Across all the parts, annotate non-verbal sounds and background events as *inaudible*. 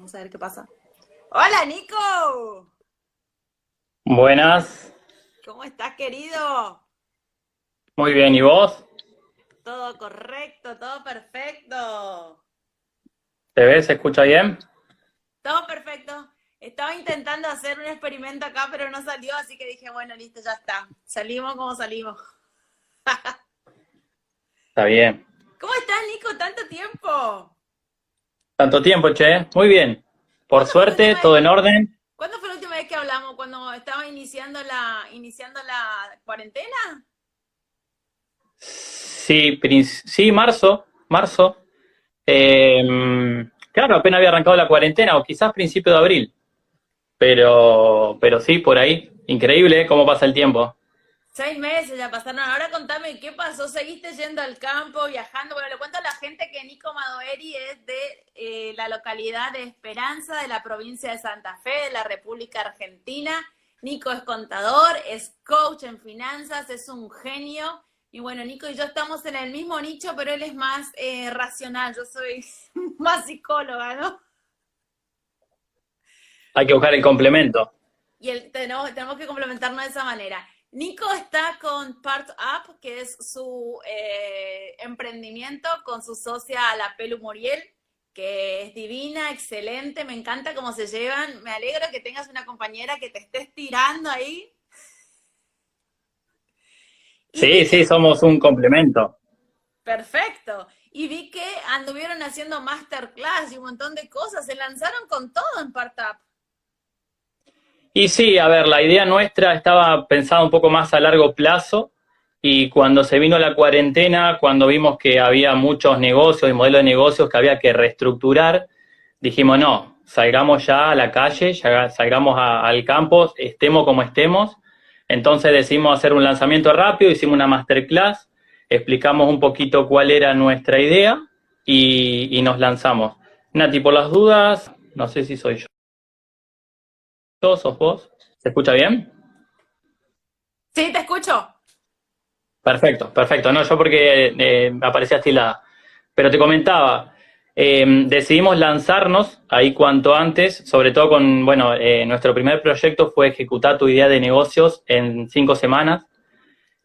Vamos a ver qué pasa. Hola, Nico. Buenas. ¿Cómo estás, querido? Muy bien, ¿y vos? Todo correcto, todo perfecto. ¿Te ves? ¿Se escucha bien? Todo perfecto. Estaba intentando hacer un experimento acá, pero no salió, así que dije, bueno, listo, ya está. Salimos como salimos. *laughs* Está bien. ¿Cómo estás, Nico? ¿Tanto tiempo? Tanto tiempo, che. Muy bien. Por suerte, todo en orden. ¿Cuándo fue la última vez que hablamos? ¿Cuando estaba iniciando la, iniciando la cuarentena? Sí, sí, marzo, marzo. Em, claro, apenas había arrancado la cuarentena, o quizás principio de abril. Pero, pero sí, por ahí. Increíble ¿eh? cómo pasa el tiempo. Seis meses ya pasaron. Ahora contame, ¿qué pasó? ¿Seguiste yendo al campo, viajando? Bueno, le cuento a la gente que Nico Madoeri es de eh, la localidad de Esperanza, de la provincia de Santa Fe, de la República Argentina. Nico es contador, es coach en finanzas, es un genio. Y bueno, Nico y yo estamos en el mismo nicho, pero él es más eh, racional, yo soy *laughs* más psicóloga, ¿no? Hay que buscar el complemento. Y el, tenemos, tenemos que complementarnos de esa manera. Nico está con Part Up, que es su eh, emprendimiento con su socia La Pelu Moriel, que es divina, excelente, me encanta cómo se llevan. Me alegro que tengas una compañera que te estés tirando ahí. Sí, sí, somos un complemento. Perfecto. Y vi que anduvieron haciendo masterclass y un montón de cosas. Se lanzaron con todo en Part Up. Y sí, a ver, la idea nuestra estaba pensada un poco más a largo plazo y cuando se vino la cuarentena, cuando vimos que había muchos negocios y modelos de negocios que había que reestructurar, dijimos, no, salgamos ya a la calle, ya salgamos al campo, estemos como estemos. Entonces decidimos hacer un lanzamiento rápido, hicimos una masterclass, explicamos un poquito cuál era nuestra idea y, y nos lanzamos. Nati, por las dudas, no sé si soy yo. ¿Sos vos? ¿Se escucha bien? Sí, te escucho. Perfecto, perfecto. No, yo porque eh, aparecía estilada. Pero te comentaba, eh, decidimos lanzarnos ahí cuanto antes, sobre todo con, bueno, eh, nuestro primer proyecto fue ejecutar tu idea de negocios en cinco semanas.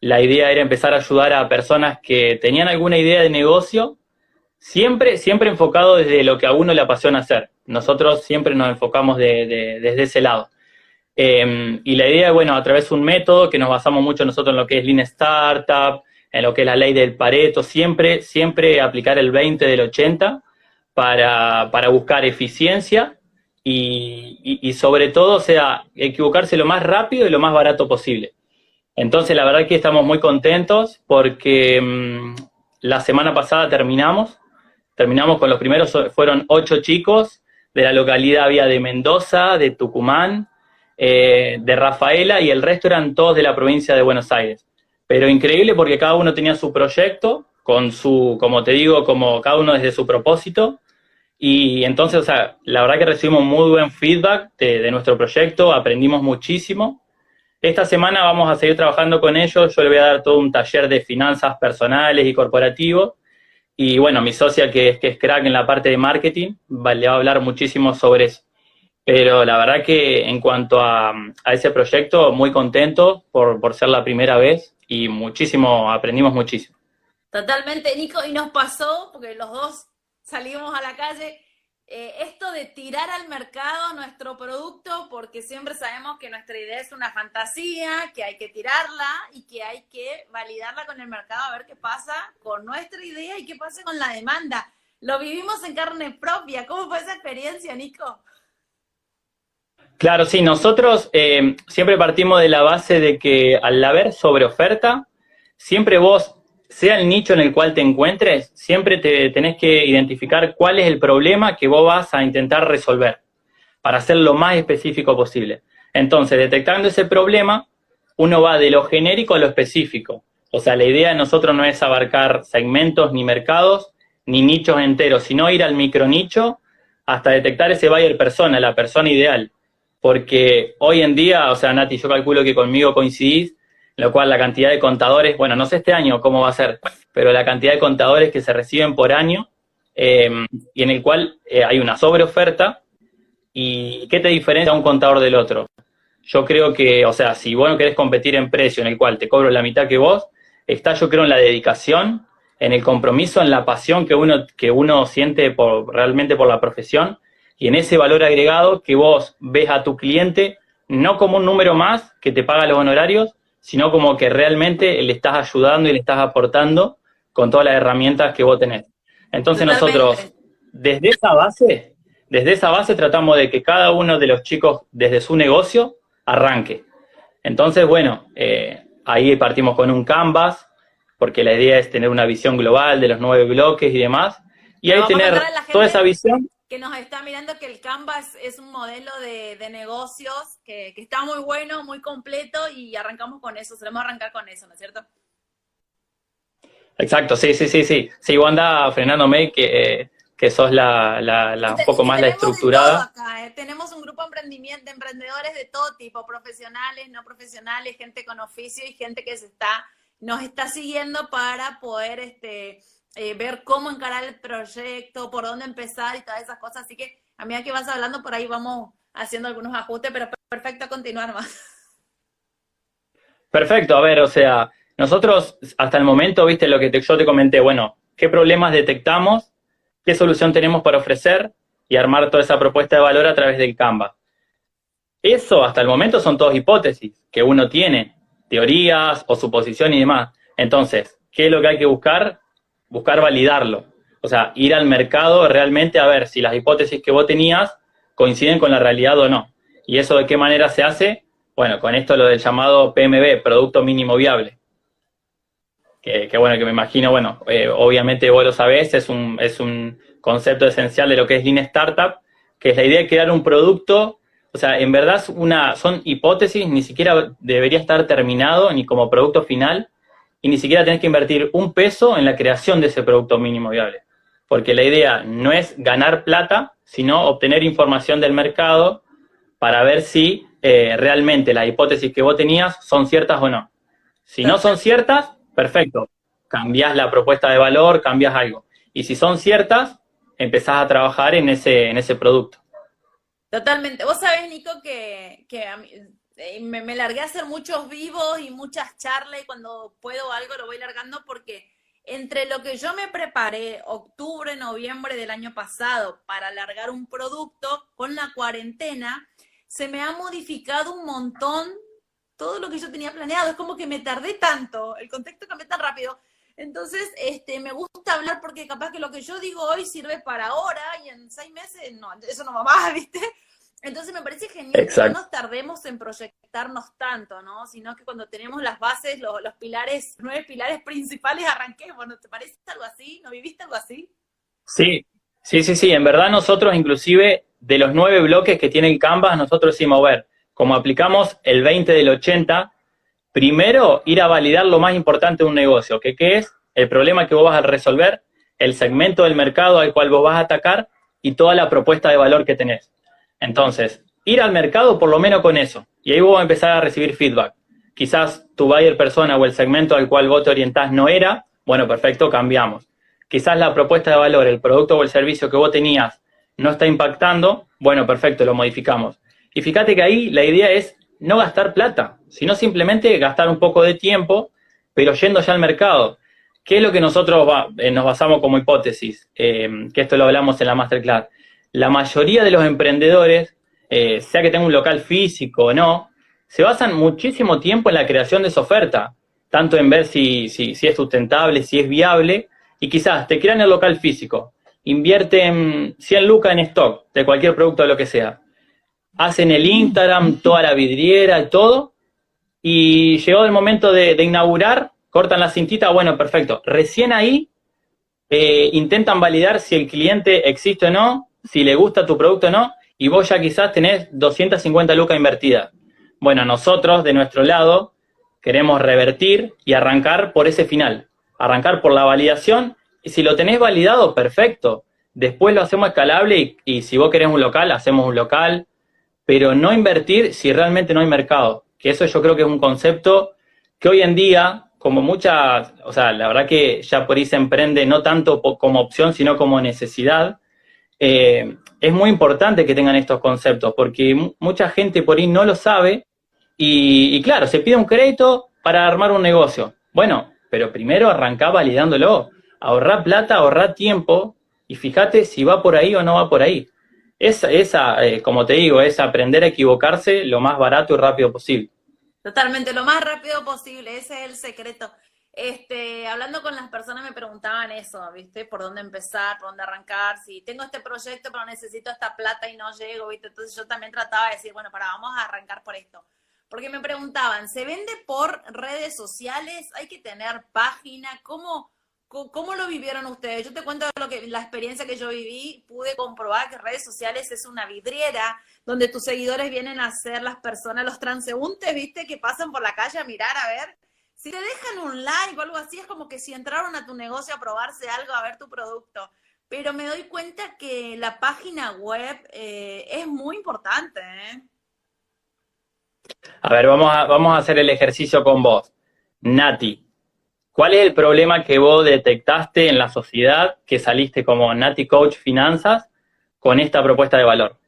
La idea era empezar a ayudar a personas que tenían alguna idea de negocio, siempre, siempre enfocado desde lo que a uno le apasiona hacer. Nosotros siempre nos enfocamos desde ese lado. Em, y la idea, bueno, a través de un método que nos basamos mucho nosotros en lo que es Lean Startup, en lo que es la ley del Pareto, siempre, siempre aplicar el 20 del 80 para, para buscar eficiencia y, y, sobre todo, o sea, equivocarse lo más rápido y lo más barato posible. Entonces, la verdad que estamos muy contentos porque em, la semana pasada terminamos, terminamos con los primeros, fueron ocho chicos de la localidad vía de Mendoza, de Tucumán, eh, de Rafaela y el resto eran todos de la provincia de Buenos Aires. Pero increíble porque cada uno tenía su proyecto, con su, como te digo, como cada uno desde su propósito. Y entonces, o sea, la verdad que recibimos muy buen feedback de, de nuestro proyecto, aprendimos muchísimo. Esta semana vamos a seguir trabajando con ellos, yo le voy a dar todo un taller de finanzas personales y corporativos. Y bueno, mi socia que, que es crack en la parte de marketing, le va a hablar muchísimo sobre eso. Pero la verdad que en cuanto a, ese proyecto, muy contento por, por ser la primera vez y muchísimo, aprendimos muchísimo. Totalmente, Nico, y nos pasó, porque los dos salimos a la calle, eh, esto de tirar al mercado nuestro producto, porque siempre sabemos que nuestra idea es una fantasía, que hay que tirarla y que hay que validarla con el mercado a ver qué pasa con nuestra idea y qué pasa con la demanda. Lo vivimos en carne propia. ¿Cómo fue esa experiencia, Nico? Claro, sí, nosotros eh, siempre partimos de la base de que al haber sobre oferta, siempre vos, sea el nicho en el cual te encuentres, siempre te tenés que identificar cuál es el problema que vos vas a intentar resolver, para ser lo más específico posible. Entonces, detectando ese problema, uno va de lo genérico a lo específico. O sea, la idea de nosotros no es abarcar segmentos ni mercados, ni nichos enteros, sino ir al micronicho hasta detectar ese buyer persona, la persona ideal porque hoy en día, o sea, Nati, yo calculo que conmigo coincidís, lo cual la cantidad de contadores, bueno, no sé este año cómo va a ser, pero la cantidad de contadores que se reciben por año, eh, y en el cual eh, hay una sobreoferta, ¿Y qué te diferencia un contador del otro? Yo creo que, o sea, si vos no querés competir en precio en el cual te cobro la mitad que vos, está yo creo en la dedicación, en el compromiso, en la pasión que uno, que uno siente por, realmente por la profesión y en ese valor agregado que vos ves a tu cliente no como un número más que te paga los honorarios, sino como que realmente le estás ayudando y le estás aportando con todas las herramientas que vos tenés. Entonces nosotros, desde esa base, desde esa base tratamos de que cada uno de los chicos, desde su negocio, arranque. Entonces, bueno, eh, ahí partimos con un canvas, porque la idea es tener una visión global de los nueve bloques y demás, y ahí tener toda esa visión. Que nos está mirando que el Canvas es un modelo de, negocios que, está muy bueno, muy completo, y arrancamos con eso, solemos arrancar con eso, ¿no es cierto? Exacto, sí, sí, sí, sí. Sí, Wanda frenándome que, eh, que sos la, la, un poco más la estructurada. ¿eh? Tenemos un grupo de emprendimiento, de emprendedores de todo tipo, profesionales, no profesionales, gente con oficio y gente que se está, nos está siguiendo para poder este, eh, ver cómo encarar el proyecto, por dónde empezar y todas esas cosas. Así que a medida que vas hablando por ahí vamos haciendo algunos ajustes, pero perfecto continuar más. Perfecto, a ver, o sea, nosotros, hasta el momento, viste lo que yo te comenté, bueno, ¿qué problemas detectamos? ¿Qué solución tenemos para ofrecer? Y armar toda esa propuesta de valor a través del Canva. Eso, hasta el momento, son todas hipótesis que uno tiene, teorías o suposición y demás. Entonces, ¿qué es lo que hay que buscar? Buscar validarlo. O sea, ir al mercado realmente a ver si las hipótesis que vos tenías coinciden con la realidad o no. ¿Y eso de qué manera se hace? Bueno, con esto lo del llamado PMB, Producto Mínimo Viable que, bueno, que me imagino, bueno, eh, obviamente vos lo sabés, es un, es un concepto esencial de lo que es Lean Startup, que es la idea de crear un producto, o sea, en verdad una, son hipótesis, ni siquiera debería estar terminado ni como producto final, y ni siquiera tenés que invertir un peso en la creación de ese producto mínimo viable. Porque la idea no es ganar plata, sino obtener información del mercado para ver si eh, realmente las hipótesis que vos tenías son ciertas o no. Si no son ciertas, perfecto, cambias la propuesta de valor, cambias algo. Y si son ciertas, empezás a trabajar en ese, en ese producto. Totalmente. Vos sabés, Nico, que, eh, me, me, largué a hacer muchos vivos y muchas charlas y cuando puedo algo lo voy largando porque entre lo que yo me preparé octubre, noviembre del año pasado para largar un producto con la cuarentena, se me ha modificado un montón todo lo que yo tenía planeado. Es como que me tardé tanto, el contexto cambió tan rápido. Entonces, este, me gusta hablar porque capaz que lo que yo digo hoy sirve para ahora y en seis meses, no, eso no va más, *laughs* ¿viste? Entonces me parece genial que no nos tardemos en proyectarnos tanto, ¿no? Sino que cuando tenemos las bases, los, los pilares, nueve pilares principales, arranquemos. ¿No te parece algo así? ¿No viviste algo así? Sí, sí, sí, sí. En verdad nosotros inclusive de los nueve bloques que tiene el Canvas, nosotros decimos, a ver, como aplicamos el 20 del 80, primero ir a validar lo más importante de un negocio, que qué es el problema que vos vas a resolver, el segmento del mercado al cual vos vas a atacar y toda la propuesta de valor que tenés. Entonces, ir al mercado por lo menos con eso, y ahí vos vas a empezar a recibir feedback. Quizás tu buyer persona o el segmento al cual vos te orientás no era, bueno, perfecto, cambiamos. Quizás la propuesta de valor, el producto o el servicio que vos tenías no está impactando, bueno, perfecto, lo modificamos. Y fíjate que ahí la idea es no gastar plata, sino simplemente gastar un poco de tiempo, pero yendo ya al mercado. ¿Qué es lo que nosotros eh, nos basamos como hipótesis? Eh, que esto lo hablamos en la masterclass. La mayoría de los emprendedores, eh, sea que tenga un local físico o no, se basan muchísimo tiempo en la creación de esa oferta, tanto en ver si, si, si es sustentable, si es viable, y quizás te crean el local físico, invierten 100 lucas en stock de cualquier producto de lo que sea, hacen el Instagram, *laughs* toda la vidriera y todo, y llegó el momento de, inaugurar, cortan la cintita, bueno, perfecto. Recién ahí eh, intentan validar si el cliente existe o no, si le gusta tu producto o no, y vos ya quizás tenés 250 lucas invertidas. Bueno, nosotros de nuestro lado queremos revertir y arrancar por ese final, arrancar por la validación, y si lo tenés validado, perfecto. Después lo hacemos escalable y, y si vos querés un local, hacemos un local, pero no invertir si realmente no hay mercado. Que eso yo creo que es un concepto que hoy en día, como muchas, o sea, la verdad que ya por ahí se emprende no tanto como opción, sino como necesidad. Eh, es muy importante que tengan estos conceptos, porque mucha gente por ahí no lo sabe y, claro, se pide un crédito para armar un negocio. Bueno, pero primero arrancá validándolo, ahorrar plata, ahorrar tiempo y fíjate si va por ahí o no va por ahí. Esa, esa eh, como te digo, es aprender a equivocarse lo más barato y rápido posible. Totalmente, lo más rápido posible, ese es el secreto. Este, hablando con las personas me preguntaban eso, ¿viste? ¿Por dónde empezar? ¿Por dónde arrancar? Si tengo este proyecto pero necesito esta plata y no llego, ¿viste? Entonces yo también trataba de decir, bueno, para, vamos a arrancar por esto. Porque me preguntaban, ¿se vende por redes sociales? ¿Hay que tener página? ¿Cómo, cómo lo vivieron ustedes? Yo te cuento lo que, la experiencia que yo viví, pude comprobar que redes sociales es una vidriera donde tus seguidores vienen a ser las personas, los transeúntes, ¿viste? Que pasan por la calle a mirar, a ver si te dejan un like o algo así, es como que si entraron a tu negocio a probarse algo, a ver tu producto. Pero me doy cuenta que la página web eh, es muy importante. ¿eh? A ver, vamos a, vamos a hacer el ejercicio con vos. Nati, ¿cuál es el problema que vos detectaste en la sociedad que saliste como Nati Coach Finanzas con esta propuesta de valor?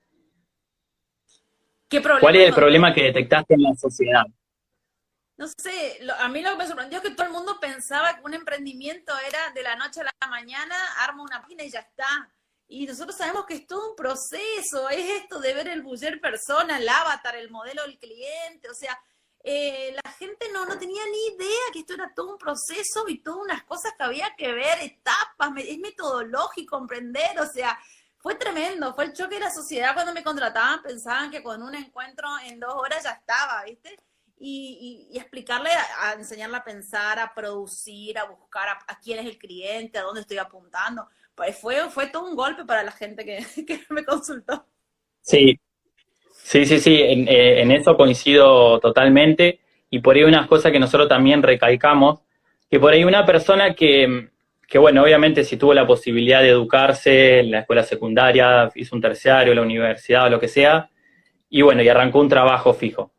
¿Qué problema? ¿Cuál es el problema que detectaste en la sociedad? no sé, a mí lo que me sorprendió es que todo el mundo pensaba que un emprendimiento era de la noche a la mañana, arma una página y ya está. Y nosotros sabemos que es todo un proceso, es esto de ver el buller persona, el avatar, el modelo del cliente, o sea, eh, la gente no, no tenía ni idea que esto era todo un proceso y todas unas cosas que había que ver, etapas, es metodológico, emprender, o sea, fue tremendo, fue el choque de la sociedad cuando me contrataban, pensaban que con un encuentro en dos horas ya estaba, ¿viste? y, explicarle, a, enseñarle a pensar, a producir, a buscar a, quién es el cliente, a dónde estoy apuntando. Pues fue, fue todo un golpe para la gente que, *laughs* me consultó. Sí, sí, sí, sí, en, eh, en, eso coincido totalmente. Y por ahí unas cosas que nosotros también recalcamos, que por ahí una persona que, que, bueno, obviamente si tuvo la posibilidad de educarse en la escuela secundaria, hizo un terciario, la universidad o lo que sea, y bueno, y arrancó un trabajo fijo.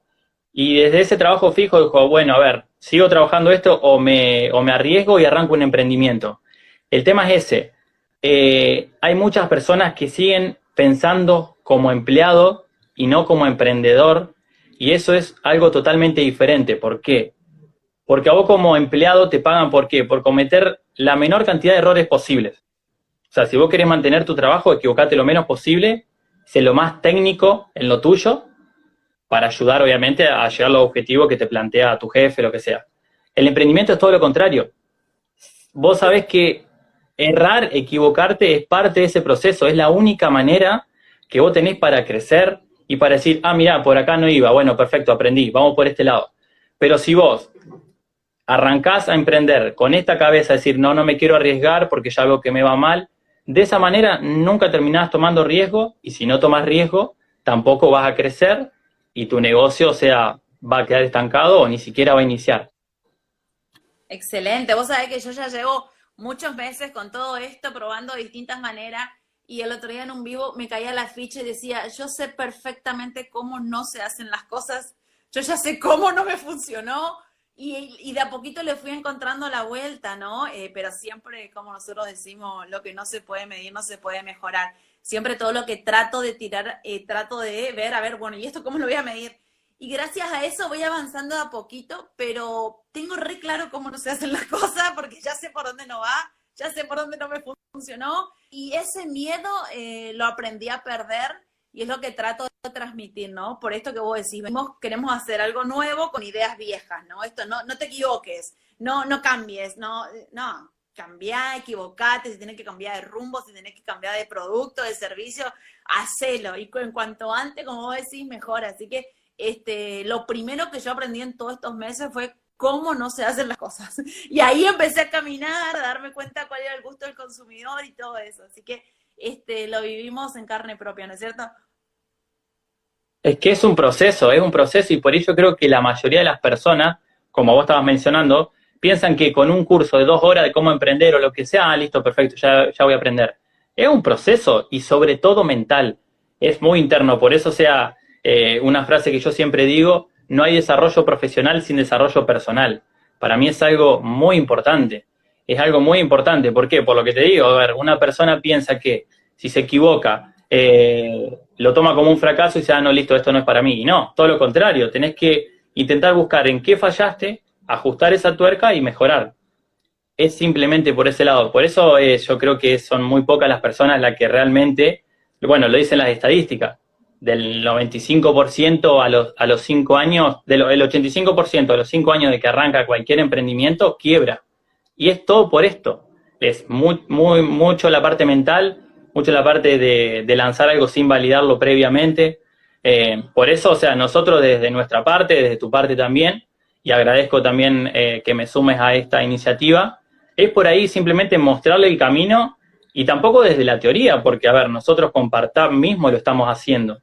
Y desde ese trabajo fijo dijo, bueno, a ver, sigo trabajando esto o me, o me arriesgo y arranco un emprendimiento. El tema es ese. Eh, hay muchas personas que siguen pensando como empleado y no como emprendedor, y eso es algo totalmente diferente. ¿Por qué? Porque a vos como empleado te pagan por qué? Por cometer la menor cantidad de errores posibles. O sea, si vos querés mantener tu trabajo, equivocate lo menos posible, sé lo más técnico en lo tuyo, para ayudar, obviamente, a llegar a los objetivos que te plantea tu jefe, lo que sea. El emprendimiento es todo lo contrario. Vos sabés que errar, equivocarte es parte de ese proceso, es la única manera que vos tenés para crecer y para decir, ah, mira, por acá no iba, bueno, perfecto, aprendí, vamos por este lado. Pero si vos arrancás a emprender con esta cabeza, decir, no, no me quiero arriesgar porque ya veo que me va mal, de esa manera nunca terminás tomando riesgo y si no tomas riesgo, tampoco vas a crecer y tu negocio, sea, va a quedar estancado o ni siquiera va a iniciar. Excelente. Vos sabés que yo ya llevo muchos meses con todo esto, probando distintas maneras. Y el otro día en un vivo me caía la ficha y decía, yo sé perfectamente cómo no se hacen las cosas, yo ya sé cómo no me funcionó y, de a poquito le fui encontrando la vuelta, ¿no? Eh, pero siempre, como nosotros decimos, lo que no se puede medir no se puede mejorar siempre todo lo que trato de tirar, eh, trato de ver, a ver, bueno, ¿y esto cómo lo voy a medir? Y gracias a eso voy avanzando a poquito, pero tengo re claro cómo no se hacen las *laughs* cosas porque ya sé por dónde no va, ya sé por dónde no me funcionó y ese miedo eh, lo aprendí a perder y es lo que trato de transmitir, ¿no? Por esto que vos decís, queremos hacer algo nuevo con ideas viejas, ¿no? Esto, no, no te equivoques, no, no cambies, no, no, cambiar, equivocate, si tienes que cambiar de rumbo, si tienes que cambiar de producto, de servicio, hacelo. Y en cuanto antes, como vos decís, mejor. Así que este, lo primero que yo aprendí en todos estos meses fue cómo no se hacen las cosas. *laughs* Y ahí empecé a caminar, a darme cuenta cuál era el gusto del consumidor y todo eso. Así que este, lo vivimos en carne propia, ¿no es cierto? Es que es un proceso, es un proceso y por ello creo que la mayoría de las personas, como vos estabas mencionando, piensan que con un curso de dos horas de cómo emprender o lo que sea, ah, listo, perfecto, ya, ya voy a aprender. Es un proceso y sobre todo mental. Es muy interno, por eso sea eh, una frase que yo siempre digo, no hay desarrollo profesional sin desarrollo personal. Para mí es algo muy importante. Es algo muy importante. ¿Por qué? Por lo que te digo, a ver, una persona piensa que si se equivoca eh, lo toma como un fracaso y dice, ah, no, listo, esto no es para mí. Y no, todo lo contrario, tenés que intentar buscar en qué fallaste, ajustar esa tuerca y mejorar. Es simplemente por ese lado. Por eso eh, yo creo que son muy pocas las personas las que realmente, bueno, lo dicen las estadísticas, del 95% a los, a los 5 años, del el 85% a los 5 años de que arranca cualquier emprendimiento, quiebra. Y es todo por esto. Es muy, mucho la parte mental, mucho la parte de, lanzar algo sin validarlo previamente. Eh, por eso, o sea, nosotros desde nuestra parte, desde tu parte también, y agradezco también eh, que me sumes a esta iniciativa, es por ahí simplemente mostrarle el camino y tampoco desde la teoría, porque, a ver, nosotros con Partab mismo lo estamos haciendo.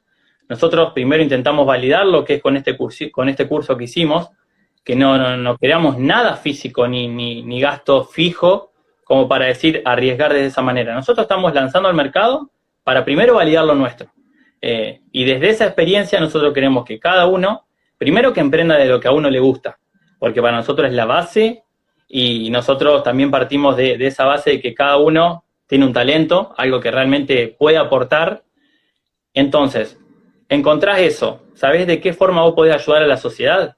Nosotros primero intentamos validar lo que es con este curso, con este curso que hicimos, que no, no, creamos nada físico ni, ni, ni gasto fijo como para decir arriesgar de esa manera. Nosotros estamos lanzando al mercado para primero validar lo nuestro. Eh, y desde esa experiencia nosotros queremos que cada uno, primero que emprenda de lo que a uno le gusta, porque para nosotros es la base y nosotros también partimos de, de esa base de que cada uno tiene un talento, algo que realmente puede aportar. Entonces, encontrás eso, ¿sabés de qué forma vos podés ayudar a la sociedad?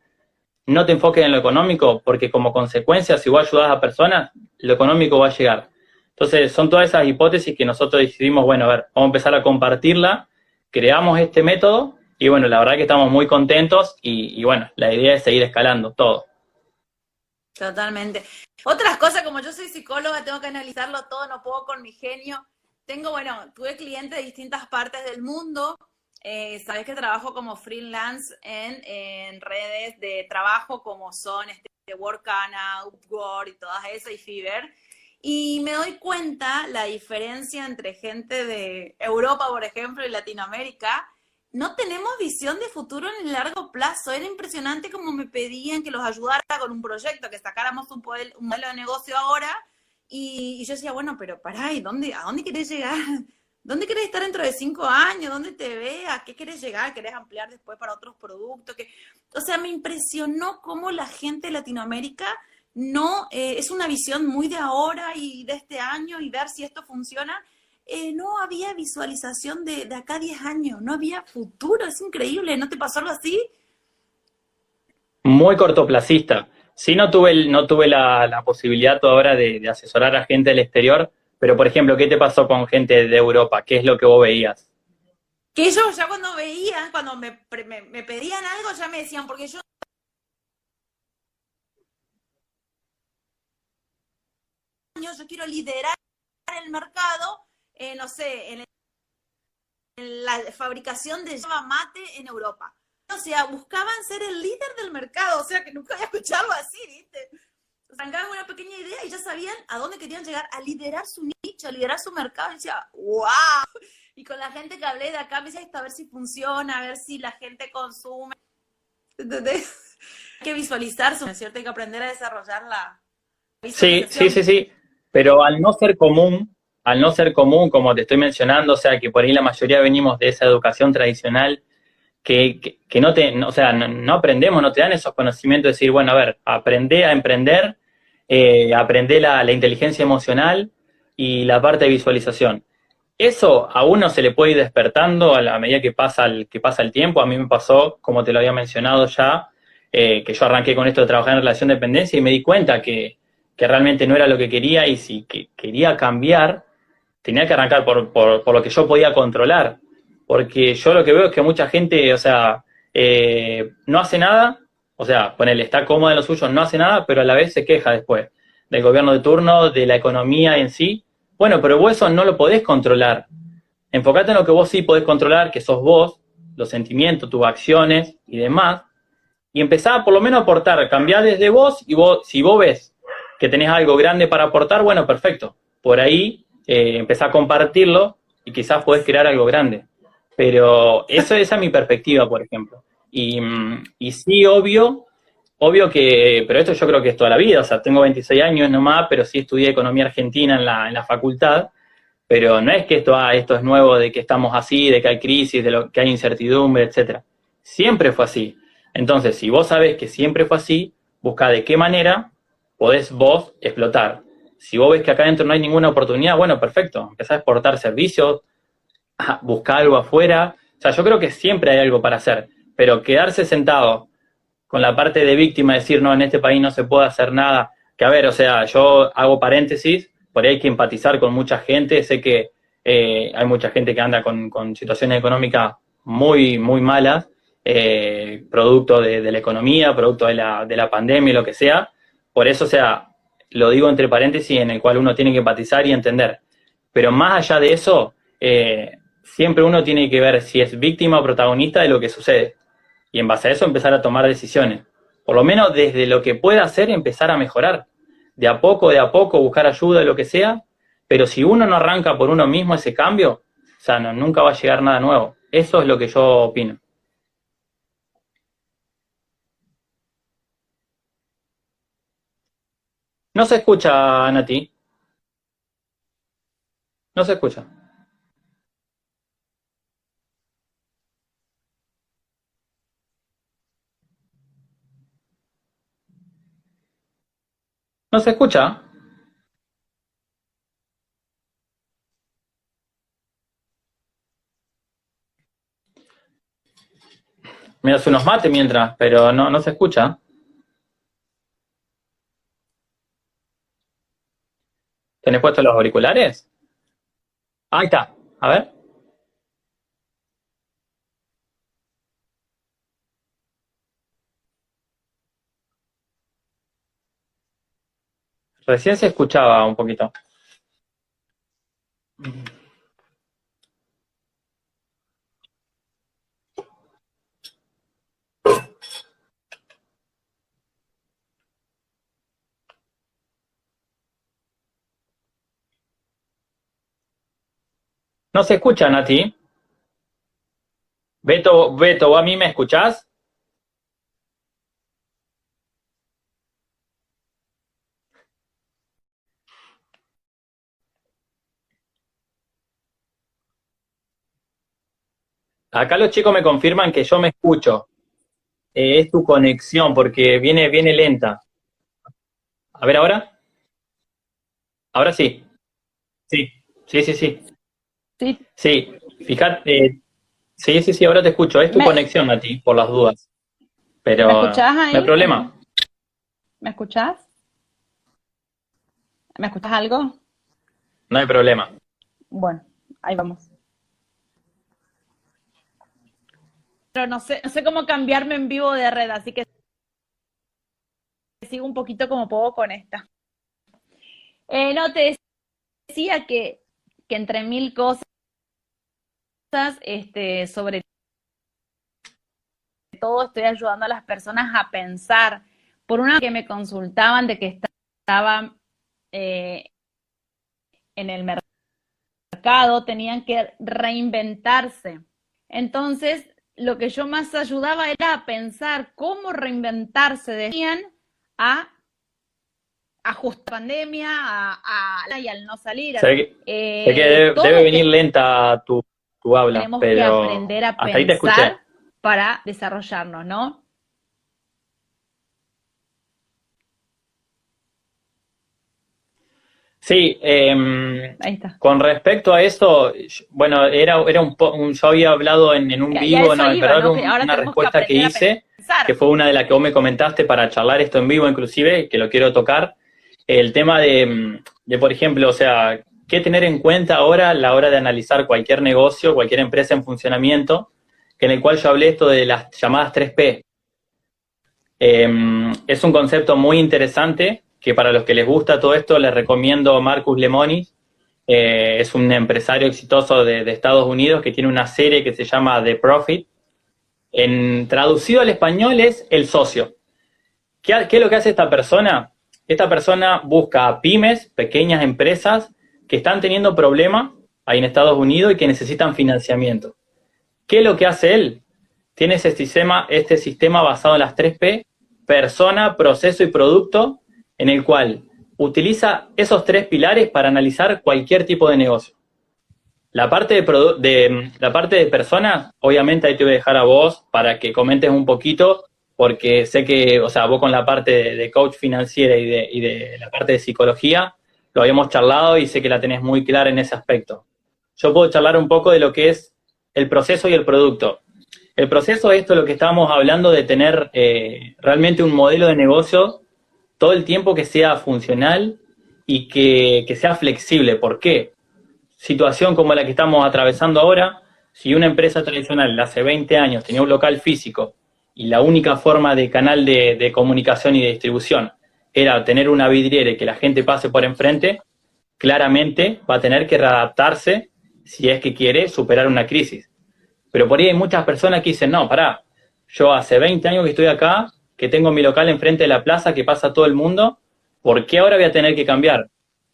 No te enfoques en lo económico, porque como consecuencia, si vos ayudás a personas, lo económico va a llegar. Entonces, son todas esas hipótesis que nosotros decidimos, bueno, a ver, vamos a empezar a compartirla, creamos este método y bueno, la verdad que estamos muy contentos y, y bueno, la idea es seguir escalando todo. Totalmente. Otras cosas, como yo soy psicóloga, tengo que analizarlo todo, no puedo con mi genio. Tengo, bueno, tuve clientes de distintas partes del mundo eh, sabes que trabajo como freelance en, redes de trabajo como son este, Workana, Upwork y todas esas, y Fiverr. Y me doy cuenta la diferencia entre gente de Europa, por ejemplo, y Latinoamérica. No tenemos visión de futuro en el largo plazo. Era impresionante como me pedían que los ayudara con un proyecto, que sacáramos un, modelo de negocio ahora. Y, yo decía, bueno, pero pará, ¿y dónde, a dónde querés llegar? ¿Dónde querés estar dentro de cinco años? ¿Dónde te veas? ¿Qué querés llegar? ¿Querés ampliar después para otros productos? O sea, me impresionó cómo la gente de Latinoamérica no, eh, es una visión muy de ahora y de este año y ver si esto funciona. Eh, no había visualización de, de acá a 10 años, no había futuro, es increíble, ¿no te pasó algo así? Muy cortoplacista. Sí, no tuve, no tuve la, posibilidad de, de asesorar a gente del exterior, pero, por ejemplo, ¿qué te pasó con gente de Europa? ¿Qué es lo que vos veías? Que ellos ya cuando veían, cuando me, pedían algo, ya me decían, porque yo yo quiero liderar el mercado, eh, no sé, en, la fabricación de llama mate en Europa. O sea, buscaban ser el líder del mercado, o sea, que nunca había escuchado así, ¿viste? Arrancaban una pequeña idea y ya sabían a dónde querían llegar, a liderar su nicho, a liderar su mercado. Y decía, wow. Y con la gente que hablé de acá me decía, a ver si funciona, a ver si la gente consume. ¿Entendés? Hay que visualizar, ¿no es cierto? Hay que aprender a desarrollar la Sí, sí, sí, sí. Pero al no ser común, al no ser común, como te estoy mencionando, o sea, que por ahí la mayoría venimos de esa educación tradicional, que, que, no te, o sea, no, aprendemos, no te dan esos conocimientos de decir, bueno, a ver, aprende a emprender, eh, la, inteligencia emocional y la parte de visualización. Eso a uno se le puede ir despertando a la medida que pasa el, que pasa el tiempo. A mí me pasó, como te lo había mencionado ya, eh, que yo arranqué con esto de trabajar en relación de dependencia y me di cuenta que, que realmente no era lo que quería y si que quería cambiar, tenía que arrancar por, por, por, lo que yo podía controlar. Porque yo lo que veo es que mucha gente, o sea, eh, no hace nada o sea, ponele, está cómodo en lo suyo, no hace nada, pero a la vez se queja después del gobierno de turno, de la economía en sí. Bueno, pero vos eso no lo podés controlar. Enfocate en lo que vos sí podés controlar, que sos vos, los sentimientos, tus acciones y demás. Y empezá por lo menos a aportar, cambiar desde vos y vos, si vos ves que tenés algo grande para aportar, bueno, perfecto. Por ahí eh, empezá a compartirlo y quizás podés crear algo grande. Pero eso, esa es mi perspectiva, por ejemplo. Y, sí, obvio, obvio que, pero esto yo creo que es toda la vida, o sea, tengo 26 años nomás, pero sí estudié economía argentina en la, en la facultad, pero no es que esto, ah, esto es nuevo, de que estamos así, de que hay crisis, de lo, que hay incertidumbre, etcétera. Siempre fue así. Entonces, si vos sabés que siempre fue así, busca de qué manera podés vos explotar. Si vos ves que acá adentro no hay ninguna oportunidad, bueno, perfecto, empezá a exportar servicios, *laughs* buscar algo afuera. O sea, yo creo que siempre hay algo para hacer, pero quedarse sentado con la parte de víctima, decir, no, en este país no se puede hacer nada, que a ver, o sea, yo hago paréntesis, por ahí hay que empatizar con mucha gente, sé que eh, hay mucha gente que anda con, situaciones económicas muy, muy malas, eh, producto de, la economía, producto de la, de la pandemia y lo que sea. Por eso, o sea, lo digo entre paréntesis, en el cual uno tiene que empatizar y entender. Pero más allá de eso, eh, siempre uno tiene que ver si es víctima o protagonista de lo que sucede. Y en base a eso empezar a tomar decisiones. Por lo menos desde lo que pueda hacer, empezar a mejorar. De a poco, de a poco, buscar ayuda, lo que sea. Pero si uno no arranca por uno mismo ese cambio, o sea, nunca va a llegar nada nuevo. Eso es lo que yo opino. No se escucha, Nati. No se escucha. ¿No se escucha? Me hace unos mates mientras, pero no, no se escucha. ¿Tenés puestos los auriculares? Ahí está. A ver. Recién se escuchaba un poquito. No se escucha, Nati. Beto, Beto, ¿a mí me escuchás? Acá los chicos me confirman que yo me escucho. Eh, es tu conexión porque viene, viene lenta. A ver ahora. Ahora sí. Sí, sí, sí, sí. Sí. Sí, fíjate. sí, sí, sí, ahora te escucho. Es tu conexión a ti, por las dudas. Pero ¿Me escuchás ahí? no hay problema. ¿Me escuchás? ¿Me escuchás algo? No hay problema. Bueno, ahí vamos. Pero no sé, no sé cómo cambiarme en vivo de red, así que sigo un poquito como puedo con esta. Eh, no, te decía que, que entre mil cosas este, sobre todo estoy ayudando a las personas a pensar. Por una que me consultaban de que estaban eh, en el mercado, tenían que reinventarse. Entonces, lo que yo más ayudaba era a pensar cómo reinventarse, decían, a ajustar pandemia, a, y al no salir. Eh, debe venir lenta tu, tenemos que aprender a pensar para desarrollarnos, ¿no? Sí, em, con respecto a eso, bueno, era, era un, un yo había hablado en, un vivo, no, una respuesta que, hice, que fue una de las que vos me comentaste para charlar esto en vivo inclusive, que lo quiero tocar, el tema de, de por ejemplo, o sea, qué tener en cuenta ahora a la hora de analizar cualquier negocio, cualquier empresa en funcionamiento, en el cual yo hablé esto de las llamadas 3P. Em, es un concepto muy interesante que para los que les gusta todo esto les recomiendo a Marcus Lemonis. Eh, es un empresario exitoso de, Estados Unidos que tiene una serie que se llama The Profit. En traducido al español es el socio. ¿Qué, ¿Qué, es lo que hace esta persona? Esta persona busca pymes, pequeñas empresas, que están teniendo problemas ahí en Estados Unidos y que necesitan financiamiento. ¿Qué es lo que hace él? Tiene ese sistema, este sistema basado en las 3P, persona, proceso y producto, en el cual utiliza esos tres pilares para analizar cualquier tipo de negocio. La parte de, de, la parte de persona, obviamente ahí te voy a dejar a vos para que comentes un poquito, porque sé que, o sea, vos con la parte de, coach financiera y de, y de la parte de psicología, lo habíamos charlado y sé que la tenés muy clara en ese aspecto. yo puedo charlar un poco de lo que es el proceso y el producto. El proceso es esto lo que estábamos hablando de tener eh, realmente un modelo de negocio todo el tiempo que sea funcional y que, sea flexible. ¿Por qué? Situación como la que estamos atravesando ahora, si una empresa tradicional hace 20 años tenía un local físico y la única forma de canal de, comunicación y de distribución era tener una vidriera y que la gente pase por enfrente, claramente va a tener que readaptarse si es que quiere superar una crisis. Pero por ahí hay muchas personas que dicen, no, pará, yo hace 20 años que estoy acá, que tengo mi local enfrente de la plaza, que pasa todo el mundo, ¿por qué ahora voy a tener que cambiar?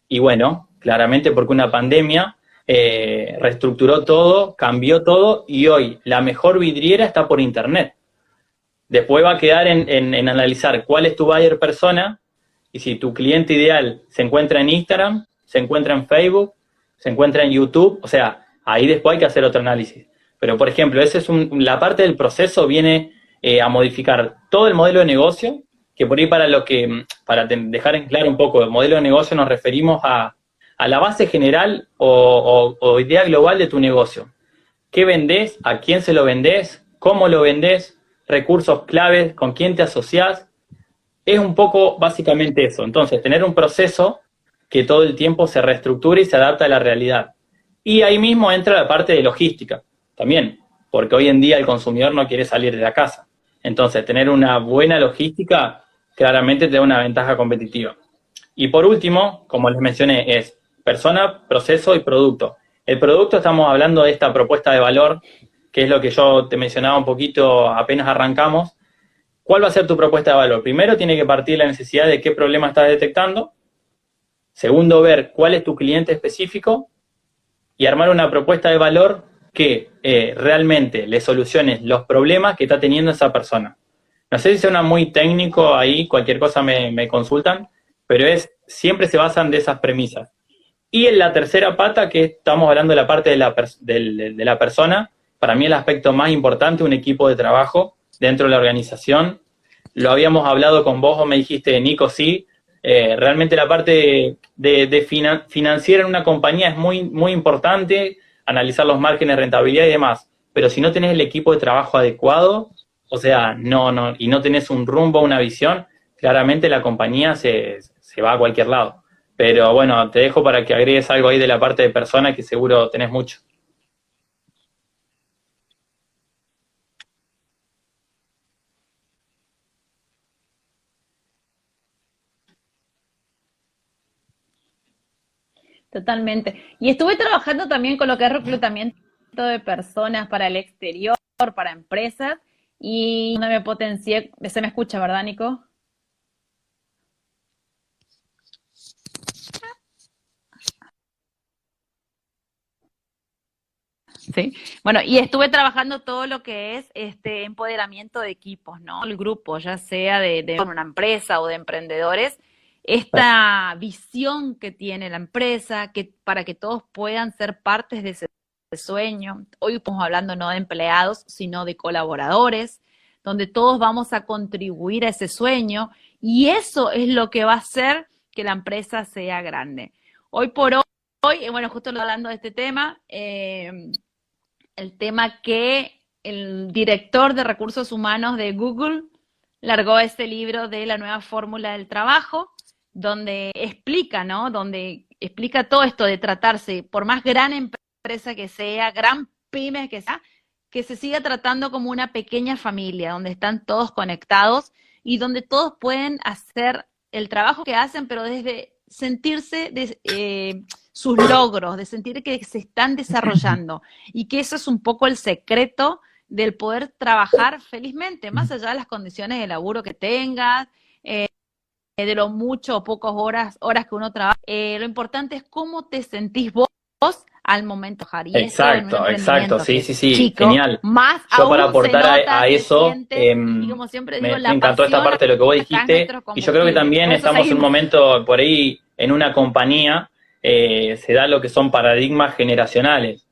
Y bueno, claramente porque una pandemia eh, reestructuró todo, cambió todo y hoy la mejor vidriera está por internet. Después va a quedar en, analizar cuál es tu buyer persona y si tu cliente ideal se encuentra en Instagram, se encuentra en Facebook, se encuentra en YouTube, o sea, ahí después hay que hacer otro análisis. Pero, por ejemplo, esa es la parte del proceso viene eh, a modificar todo el modelo de negocio, que por ahí para lo que, para dejar en claro un poco el modelo de negocio nos referimos a, a la base general o, idea global de tu negocio. ¿Qué vendés? ¿A quién se lo vendés? ¿Cómo lo vendés? Recursos claves, con quién te asociás. Es un poco básicamente eso. Entonces, tener un proceso que todo el tiempo se reestructure y se adapta a la realidad. Y ahí mismo entra la parte de logística, también, porque hoy en día el consumidor no quiere salir de la casa. Entonces, tener una buena logística claramente te da una ventaja competitiva. Y por último, como les mencioné, es persona, proceso y producto. El producto estamos hablando de esta propuesta de valor, que es lo que yo te mencionaba un poquito apenas arrancamos. ¿Cuál va a ser tu propuesta de valor? Primero tiene que partir la necesidad de qué problema estás detectando. Segundo, ver cuál es tu cliente específico y armar una propuesta de valor que eh, realmente le solucione los problemas que está teniendo esa persona. No sé si suena muy técnico ahí, cualquier cosa me, consultan, pero es siempre se basan de esas premisas. Y en la tercera pata, que estamos hablando de la parte de la, de, la persona, para mí el aspecto más importante, un equipo de trabajo dentro de la organización. Lo habíamos hablado con vos o me dijiste, Nico, sí, eh, realmente la parte de, financiera en una compañía es muy, muy importante, analizar los márgenes de rentabilidad y demás, pero si no tenés el equipo de trabajo adecuado, o sea, no, no, y no tenés un rumbo, una visión, claramente la compañía se, se va a cualquier lado. Pero bueno, te dejo para que agregues algo ahí de la parte de persona que seguro tenés mucho. Totalmente. Y estuve trabajando también con lo que es reclutamiento de personas para el exterior, para empresas, y no me potencié, se me escucha, ¿verdad, Nico? Sí. Bueno, y estuve trabajando todo lo que es este empoderamiento de equipos, ¿no? El grupo, ya sea de, una empresa o de emprendedores, esta visión que tiene la empresa, que para que todos puedan ser partes de ese sueño. Hoy estamos hablando no de empleados, sino de colaboradores, donde todos vamos a contribuir a ese sueño y eso es lo que va a hacer que la empresa sea grande. Hoy por hoy, bueno, justo hablando de este tema, eh, el tema que el director de recursos humanos de Google largó este libro de la nueva fórmula del trabajo, donde explica, ¿no? Donde explica todo esto de tratarse, por más gran empresa que sea, gran pyme que sea, que se siga tratando como una pequeña familia, donde están todos conectados y donde todos pueden hacer el trabajo que hacen, pero desde sentirse de, eh, sus logros, de sentir que se están desarrollando y que eso es un poco el secreto del poder trabajar felizmente, más allá de las condiciones de laburo que tengas, eh, de lo mucho o pocas horas, horas que uno trabaja. Eh, lo importante es cómo te sentís vos al momento, Jari. Exacto, exacto, sí, sí, sí, genial. Más Yo para aportar a, eso, em, me, encantó esta parte de lo que vos dijiste, y yo creo que también estamos en un momento por ahí en una compañía eh, se da lo que son paradigmas generacionales.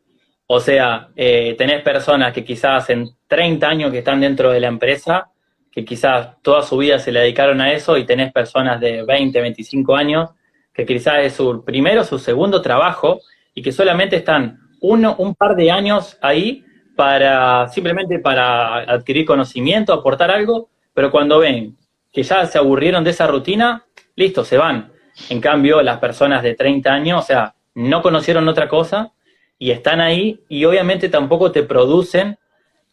O sea, eh, tenés personas que quizás en 30 años que están dentro de la empresa, que quizás toda su vida se le dedicaron a eso, y tenés personas de 20, 25 años, que quizás es su primero, su segundo trabajo, y que solamente están uno, un par de años ahí para simplemente para adquirir conocimiento, aportar algo, pero cuando ven que ya se aburrieron de esa rutina, listo, se van. En cambio, las personas de 30 años, o sea, no conocieron otra cosa y están ahí y obviamente tampoco te producen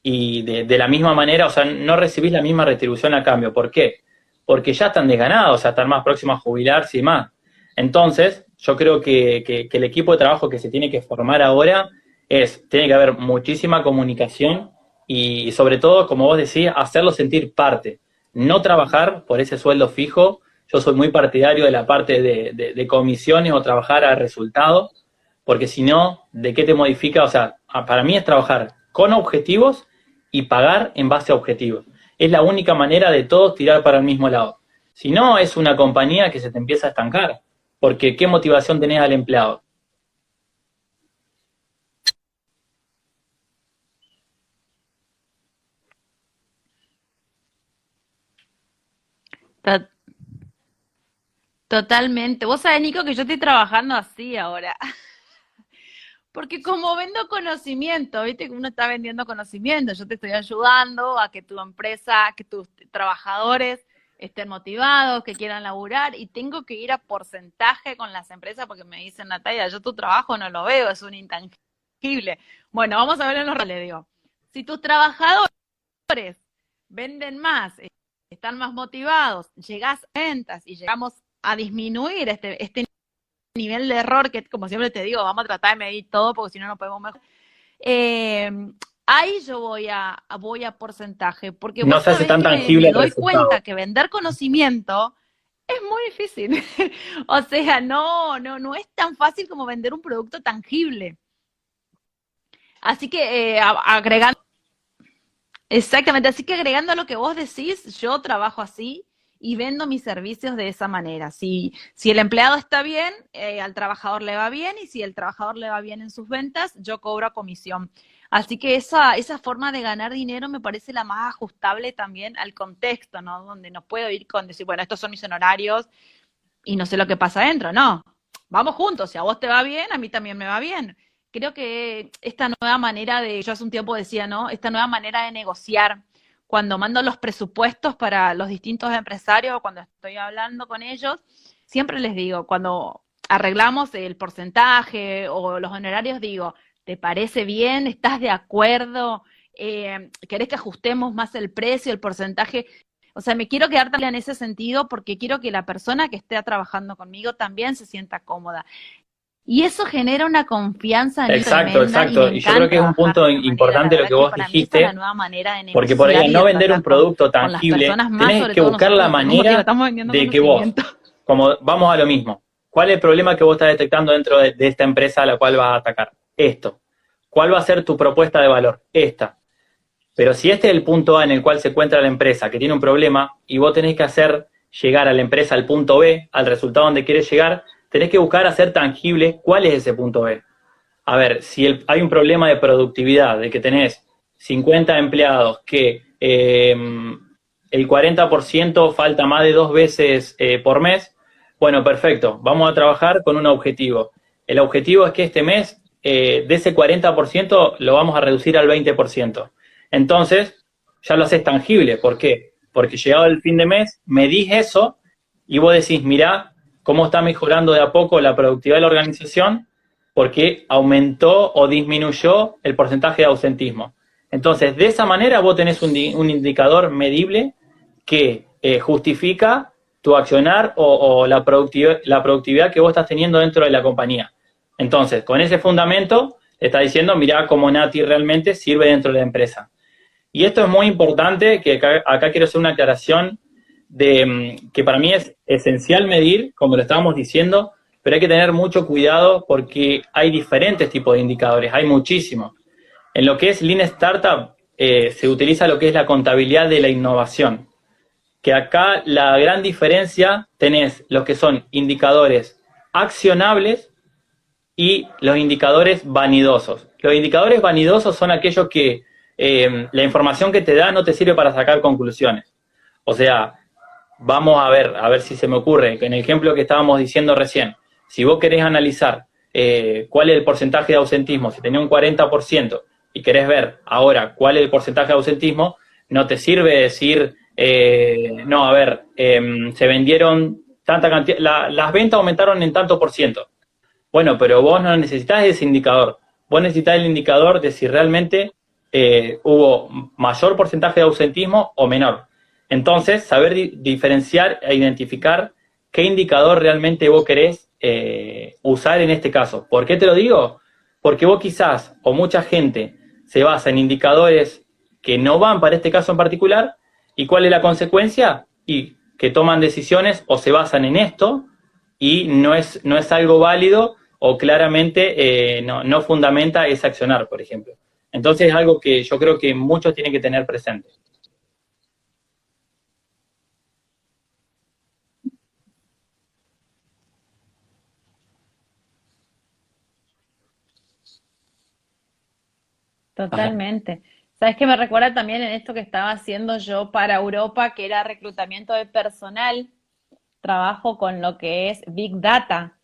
y de, la misma manera, o sea, no recibís la misma retribución a cambio. ¿Por qué? Porque ya están desganados, o sea, están más próximos a jubilarse y más. Entonces, yo creo que, que, el equipo de trabajo que se tiene que formar ahora es, tiene que haber muchísima comunicación y sobre todo, como vos decís, hacerlo sentir parte. No trabajar por ese sueldo fijo. Yo soy muy partidario de la parte de, de comisiones o trabajar a resultado, porque si no, ¿de qué te modifica? O sea, para mí es trabajar con objetivos y pagar en base a objetivos. Es la única manera de todos tirar para el mismo lado. Si no, es una compañía que se te empieza a estancar, porque ¿qué motivación tenés al empleado? Totalmente. Vos sabés, Nico, que yo estoy trabajando así ahora. *laughs* Porque como vendo conocimiento, viste que uno está vendiendo conocimiento, yo te estoy ayudando a que tu empresa, que tus trabajadores estén motivados, que quieran laburar y tengo que ir a porcentaje con las empresas porque me dicen, Natalia, yo tu trabajo no lo veo, es un intangible. Bueno, vamos a ver en los roles, digo. Si tus trabajadores venden más, están más motivados, llegás a ventas y llegamos a disminuir este, este nivel de error que, como siempre te digo, vamos a tratar de medir todo porque si no, no podemos mejorar. Eh, ahí yo voy a, voy a porcentaje, porque no se hace tan tangible. Me doy cuenta que vender conocimiento es muy difícil. *laughs* o sea, no, no, no es tan fácil como vender un producto tangible. Así que eh, agregando, exactamente, así que agregando a lo que vos decís, yo trabajo así y vendo mis servicios de esa manera. Si, si el empleado está bien, eh, al trabajador le va bien y si el trabajador le va bien en sus ventas, yo cobro comisión. Así que esa, esa forma de ganar dinero me parece la más ajustable también al contexto, ¿no? Donde no puedo ir con decir, bueno, estos son mis honorarios y no sé lo que pasa adentro. No, vamos juntos, si a vos te va bien, a mí también me va bien. Creo que esta nueva manera de, yo hace un tiempo decía, ¿no? Esta nueva manera de negociar cuando mando los presupuestos para los distintos empresarios, cuando estoy hablando con ellos, siempre les digo, cuando arreglamos el porcentaje o los honorarios, digo, ¿te parece bien? ¿Estás de acuerdo? Eh, ¿Querés que ajustemos más el precio, el porcentaje? O sea, me quiero quedar también en ese sentido porque quiero que la persona que esté trabajando conmigo también se sienta cómoda. Y eso genera una confianza en Exacto, exacto. Y, yo creo que es un punto importante lo que vos dijiste, porque por ahí no vender un producto tangible, tenés que buscar la manera de que vos, como vamos a lo mismo, ¿cuál es el problema que vos estás detectando dentro de, de esta empresa a la cual vas a atacar? Esto. ¿Cuál va a ser tu propuesta de valor? Esta. Pero si este es el punto A en el cual se encuentra la empresa que tiene un problema y vos tenés que hacer llegar a la empresa al punto B, al resultado donde quieres llegar, tenés que buscar hacer tangible cuál es ese punto B. A ver, si hay un problema de productividad, de que tenés 50 empleados que em, el 40% falta más de dos veces eh, por mes, bueno, perfecto, vamos a trabajar con un objetivo. El objetivo es que este mes, eh, de ese 40%, lo vamos a reducir al 20%. Entonces, ya lo haces tangible. ¿Por qué? Porque llegado el fin de mes, medís eso y vos decís, mirá, cómo está mejorando de a poco la productividad de la organización porque aumentó o disminuyó el porcentaje de ausentismo. Entonces, de esa manera vos tenés un, indicador medible que eh, justifica tu accionar o, la, productividad, la productividad que vos estás teniendo dentro de la compañía. Entonces, con ese fundamento, está diciendo, mira cómo Nati realmente sirve dentro de la empresa. Y esto es muy importante, que acá quiero hacer una aclaración mm, que para mí es esencial medir, como lo estábamos diciendo, pero hay que tener mucho cuidado porque hay diferentes tipos de indicadores, hay muchísimos. En lo que es Lean Startup eh, se utiliza lo que es la contabilidad de la innovación, que acá la gran diferencia tenés los que son indicadores accionables y los indicadores vanidosos. Los indicadores vanidosos son aquellos que eh, la información que te da no te sirve para sacar conclusiones. O sea, vamos a ver, a ver si se me ocurre, en el ejemplo que estábamos diciendo recién, si vos querés analizar eh, cuál es el porcentaje de ausentismo, si tenía un 40% y querés ver ahora cuál es el porcentaje de ausentismo, no te sirve decir, eh, no, a ver, em, se vendieron tanta cantidad, las ventas aumentaron en tanto por ciento. Bueno, pero vos no necesitas ese indicador. Vos necesitas el indicador de si realmente eh, hubo mayor porcentaje de ausentismo o menor. Entonces, saber diferenciar e identificar qué indicador realmente vos querés eh, usar en este caso. ¿Por qué te lo digo? Porque vos quizás, o mucha gente, se basa en indicadores que no van para este caso en particular, y cuál es la consecuencia, y que toman decisiones o se basan en esto, y no es, no es algo válido o claramente eh, no, no fundamenta ese accionar, por ejemplo. Entonces es algo que yo creo que muchos tienen que tener presente. Totalmente. ¿Sabes qué me recuerda también en esto que estaba haciendo yo para Europa, que era reclutamiento de personal? Trabajo con lo que es Big Data,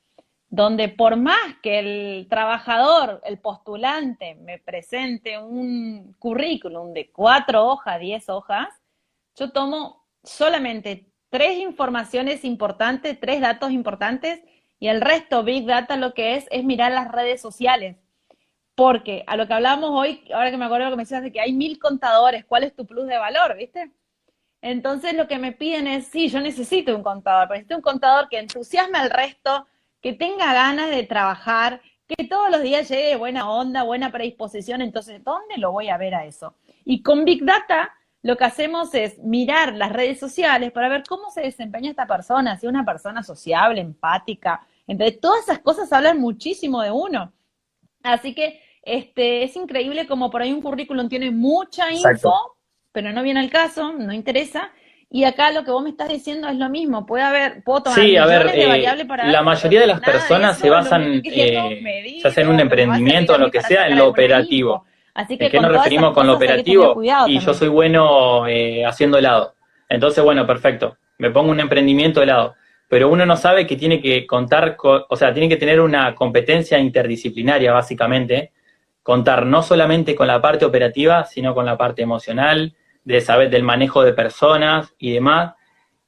donde por más que el trabajador, el postulante, me presente un currículum de cuatro hojas, diez hojas, yo tomo solamente tres informaciones importantes, tres datos importantes, y el resto, Big Data, lo que es, es mirar las redes sociales porque a lo que hablábamos hoy, ahora que me acuerdo lo que me decías de que hay mil contadores, ¿cuál es tu plus de valor, viste? Entonces lo que me piden es, sí, yo necesito un contador, pero necesito un contador que entusiasme al resto, que tenga ganas de trabajar, que todos los días llegue buena onda, buena predisposición. Entonces, ¿dónde lo voy a ver a eso? Y con Big Data lo que hacemos es mirar las redes sociales para ver cómo se desempeña esta persona, si es una persona sociable, empática. Entonces, todas esas cosas hablan muchísimo de uno. Así que este, es increíble como por ahí un currículum tiene mucha info, pero no viene al caso, no interesa. Y acá lo que vos me estás diciendo es lo mismo. Puede haber, puedo tomar sí, a ver, eh, la mayoría de las personas se basan, eh, ya sea en un emprendimiento o lo que sea, en lo operativo. Así que ¿En qué nos referimos con lo operativo? Y yo soy bueno eh, haciendo helado. Entonces, bueno, perfecto. Me pongo un emprendimiento helado. Pero uno no sabe que tiene que contar, con, o sea, tiene que tener una competencia interdisciplinaria, básicamente, contar no solamente con la parte operativa, sino con la parte emocional, de saber del manejo de personas y demás.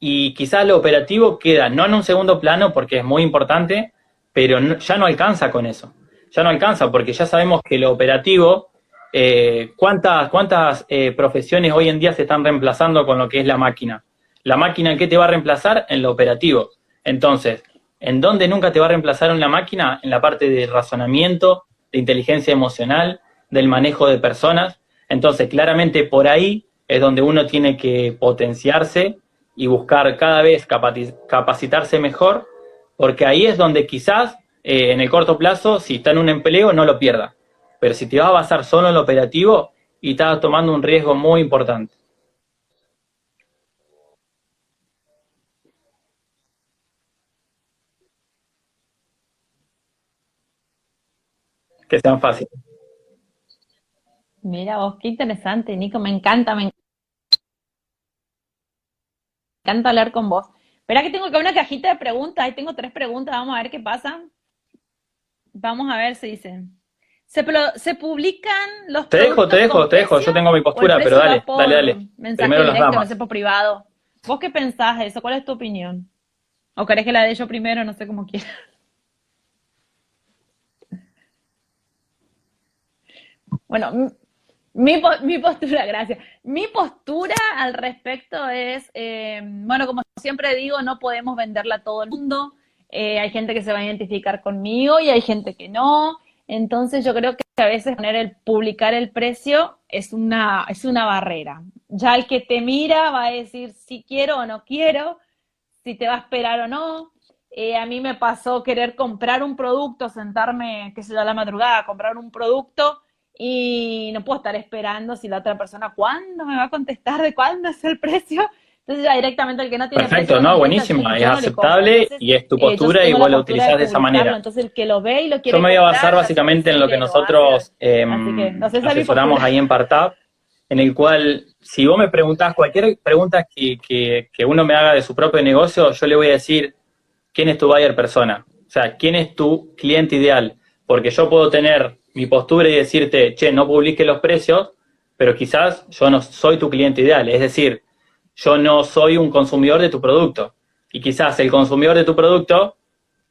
Y quizás lo operativo queda no en un segundo plano porque es muy importante, pero ya no alcanza con eso. Ya no alcanza porque ya sabemos que lo operativo, eh, ¿cuántas, cuántas eh, profesiones hoy en día se están reemplazando con lo que es la máquina? La máquina en qué te va a reemplazar? En lo operativo. Entonces, ¿en dónde nunca te va a reemplazar en la máquina? En la parte de razonamiento, de inteligencia emocional, del manejo de personas. Entonces, claramente por ahí es donde uno tiene que potenciarse y buscar cada vez capacitarse mejor, porque ahí es donde quizás eh, en el corto plazo, si está en un empleo, no lo pierda. Pero si te vas a basar solo en lo operativo, y estás tomando un riesgo muy importante. Que sean fáciles. Mira vos, qué interesante, Nico, me encanta, me encanta hablar con vos. Espera que tengo acá una cajita de preguntas, ahí tengo tres preguntas, vamos a ver qué pasa. Vamos a ver si dicen. ¿Se, se publican los Te dejo, te dejo, te dejo, yo tengo mi postura, pero dale, dale, dale. Mensaje Primero directo, no sé por privado. ¿Vos qué pensás de eso? ¿Cuál es tu opinión? ¿O querés que la dé yo primero? No sé cómo quieras. Bueno, mi, mi, postura, gracias. Mi postura al respecto es, eh, bueno, como siempre digo, no podemos venderla a todo el mundo. Eh, hay gente que se va a identificar conmigo y hay gente que no. Entonces yo creo que a veces poner el publicar el precio es una, es una barrera. Ya el que te mira va a decir si quiero o no quiero, si te va a esperar o no. Eh, a mí me pasó querer comprar un producto, sentarme, qué sé yo, a la madrugada, comprar un producto y no puedo estar esperando si la otra persona, ¿cuándo me va a contestar de cuándo es el precio? Entonces ya directamente el que no tiene Perfecto, no, buenísimo, es aceptable y es tu eh, postura y vos la utilizás de, esa manera. Entonces el que lo ve y lo quiere Yo me voy a basar básicamente en lo que nosotros em, asesoramos ahí en Partab, en el cual si vos me preguntás cualquier pregunta que, que, que uno me haga de su propio negocio, yo le voy a decir quién es tu buyer persona. O sea, ¿quién es tu cliente ideal? Porque yo puedo tener mi postura y decirte, che, no publique los precios, pero quizás yo no soy tu cliente ideal. Es decir, yo no soy un consumidor de tu producto. Y quizás el consumidor de tu producto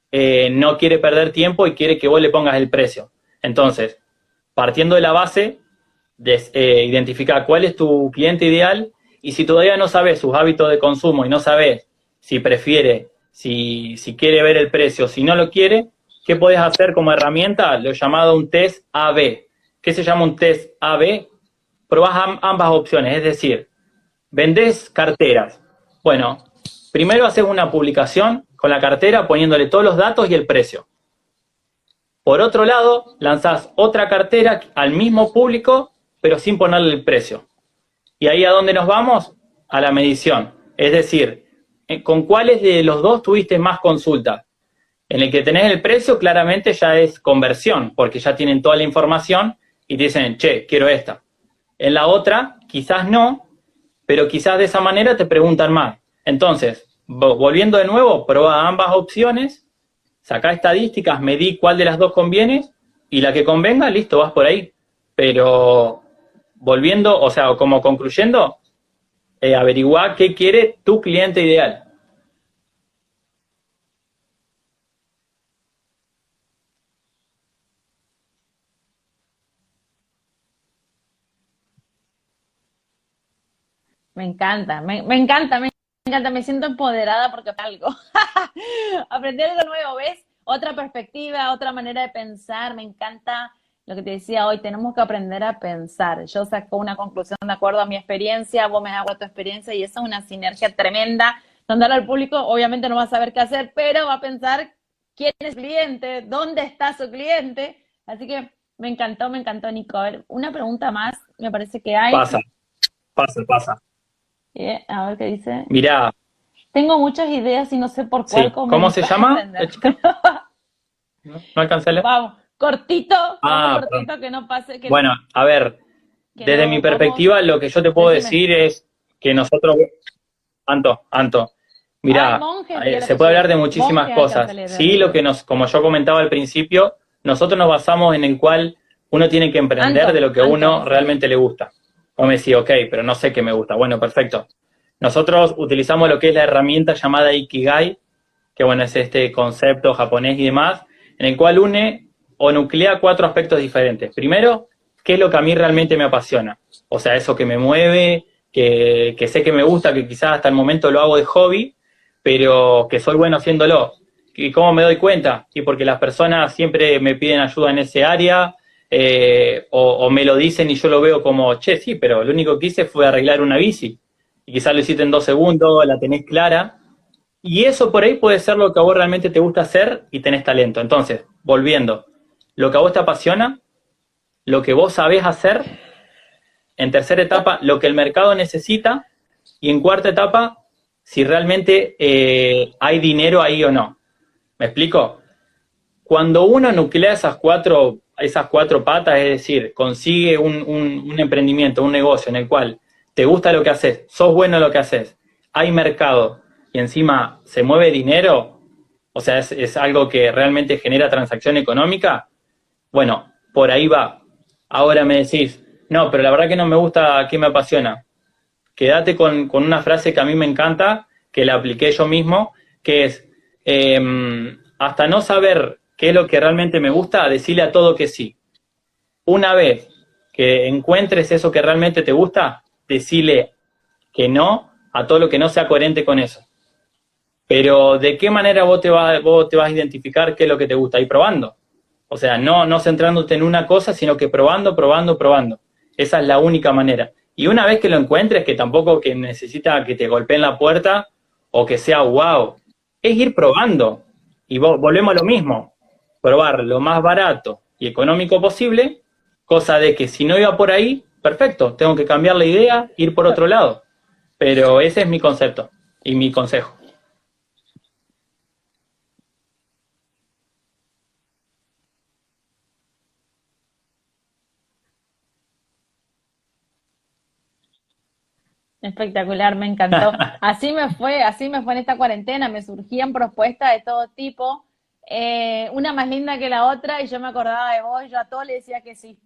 eh, no quiere perder tiempo y quiere que vos le pongas el precio. Entonces, partiendo de la base, de, eh, identificar cuál es tu cliente ideal y si todavía no sabes sus hábitos de consumo y no sabes si prefiere, si, quiere ver el precio, si no lo quiere, ¿qué puedes hacer como herramienta? Lo llamado un test AB. ¿Qué se llama un test AB? Probás ambas opciones, es decir, vendés carteras. Bueno, primero haces una publicación con la cartera poniéndole todos los datos y el precio. Por otro lado, lanzás otra cartera al mismo público, pero sin ponerle el precio. ¿Y ahí a dónde nos vamos? A la medición. Es decir, eh, ¿con cuáles de los dos tuviste más consultas? En el que tenés el precio, claramente ya es conversión, porque ya tienen toda la información y dicen, che, quiero esta. En la otra, quizás no, pero quizás de esa manera te preguntan más. Entonces, volviendo de nuevo, prueba ambas opciones Saca estadísticas, medí cuál de las dos conviene y la que convenga, listo, vas por ahí. Pero volviendo, o sea, como concluyendo, eh, averigua qué quiere tu cliente ideal. Me encanta, me, me encanta, me encanta, me siento empoderada porque algo. *laughs* Aprendí algo nuevo, ¿ves? Otra perspectiva, otra manera de pensar. Me encanta lo que te decía hoy, tenemos que aprender a pensar. Yo saco una conclusión de acuerdo a mi experiencia, vos me das tu experiencia y eso es una sinergia tremenda, donde el público obviamente no va a saber qué hacer, pero va a pensar quién es el cliente, dónde está su cliente. Así que me encantó, me encantó, Nico. A ver, una pregunta más, me parece que hay. Pasa, pasa, pasa. Eh, a ver qué dice. Mira. Tengo muchas ideas y no sé por cuál ¿Cómo se llama? *laughs* no, no Vamos, cortito, ah, cortito que no pase. bueno, a ver, desde mi perspectiva, lo que yo te puedo decir es que nosotros. Anto, Anto. Mira, eh, se puede hablar de muchísimas cosas. Sí, lo que nos, como yo comentaba al principio, nosotros nos basamos en el cual uno tiene que emprender de lo que uno realmente le gusta. O me decía, ok, pero no sé qué me gusta. Bueno, perfecto. Nosotros utilizamos lo que es la herramienta llamada Ikigai, que bueno, es este concepto japonés y demás, en el cual une o nuclea cuatro aspectos diferentes. Primero, ¿qué es lo que a mí realmente me apasiona? O sea, eso que me mueve, que, que sé que me gusta, que quizás hasta el momento lo hago de hobby, pero que soy bueno haciéndolo. ¿Y cómo me doy cuenta? Y porque las personas siempre me piden ayuda en ese área, eh, o, me lo dicen y yo lo veo como, che, sí, pero lo único que hice fue arreglar una bici. Y quizás lo hiciste en dos segundos, la tenés clara. Y eso por ahí puede ser lo que a vos realmente te gusta hacer y tenés talento. Entonces, volviendo, lo que a vos te apasiona, lo que vos sabés hacer. En tercera etapa, lo que el mercado necesita. Y en cuarta etapa, si realmente eh, hay dinero ahí o no. ¿Me explico? Cuando uno nuclea esas cuatro esas cuatro patas, es decir, consigue un, emprendimiento, un negocio en el cual te gusta lo que haces, sos bueno en lo que haces, hay mercado y encima se mueve dinero, o sea, es, algo que realmente genera transacción económica, bueno, por ahí va. Ahora me decís, no, pero la verdad que no me gusta, ¿qué me apasiona? Quédate con, una frase que a mí me encanta, que la apliqué yo mismo, que es, em, hasta no saber qué es lo que realmente me gusta, decirle a todo que sí. Una vez que encuentres eso que realmente te gusta, decirle que no a todo lo que no sea coherente con eso. Pero ¿de qué manera vos te, vas, vos te vas a identificar qué es lo que te gusta? Y probando. O sea, no, no centrándote en una cosa, sino que probando, probando, probando. Esa es la única manera. Y una vez que lo encuentres, que tampoco que necesita que te golpeen la puerta o que sea wow, es ir probando. Y volvemos a lo mismo probar lo más barato y económico posible, cosa de que si no iba por ahí, perfecto, tengo que cambiar la idea, ir por otro lado. Pero ese es mi concepto y mi consejo. Espectacular, me encantó. *laughs* Así me fue, así me fue en esta cuarentena, me surgían propuestas de todo tipo eh, una más linda que la otra, y yo me acordaba de vos, yo a todos le decía que sí.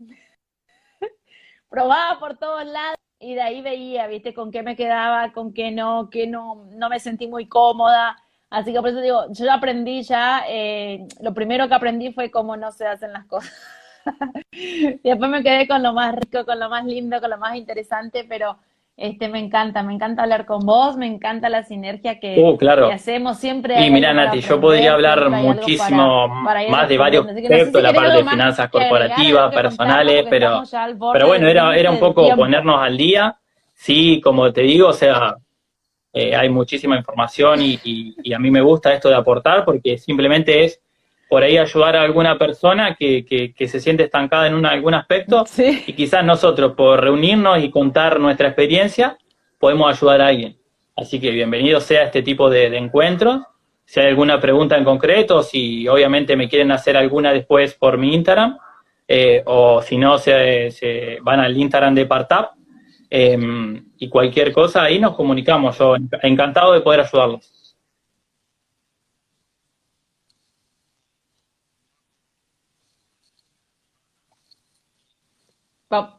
*laughs* Probaba por todos lados, y de ahí veía, viste, con qué me quedaba, con qué no, qué no, no me sentí muy cómoda. Así que por eso digo, yo aprendí ya, eh, lo primero que aprendí fue cómo no se hacen las cosas. *laughs* y después me quedé con lo más rico, con lo más lindo, con lo más interesante, pero este, me encanta, me encanta hablar con vos, me encanta la sinergia que, Uh, claro. que hacemos siempre. Y mira, Nati, yo podría hablar muchísimo más de varios aspectos, la parte de finanzas corporativas, personales, pero, pero bueno, era, era un poco ponernos al día. Sí, como te digo, o sea, eh, hay muchísima información y, y, y a mí me gusta esto de aportar porque simplemente es por ahí ayudar a alguna persona que, que, que se siente estancada en un, algún aspecto Sí. y quizás nosotros por reunirnos y contar nuestra experiencia podemos ayudar a alguien. Así que bienvenido sea este tipo de, de encuentros. Si hay alguna pregunta en concreto, si obviamente me quieren hacer alguna después por mi Instagram, eh, o si no, se, se van al Instagram de Partap, eh, y cualquier cosa, ahí nos comunicamos. Yo enc- encantado de poder ayudarlos. Va-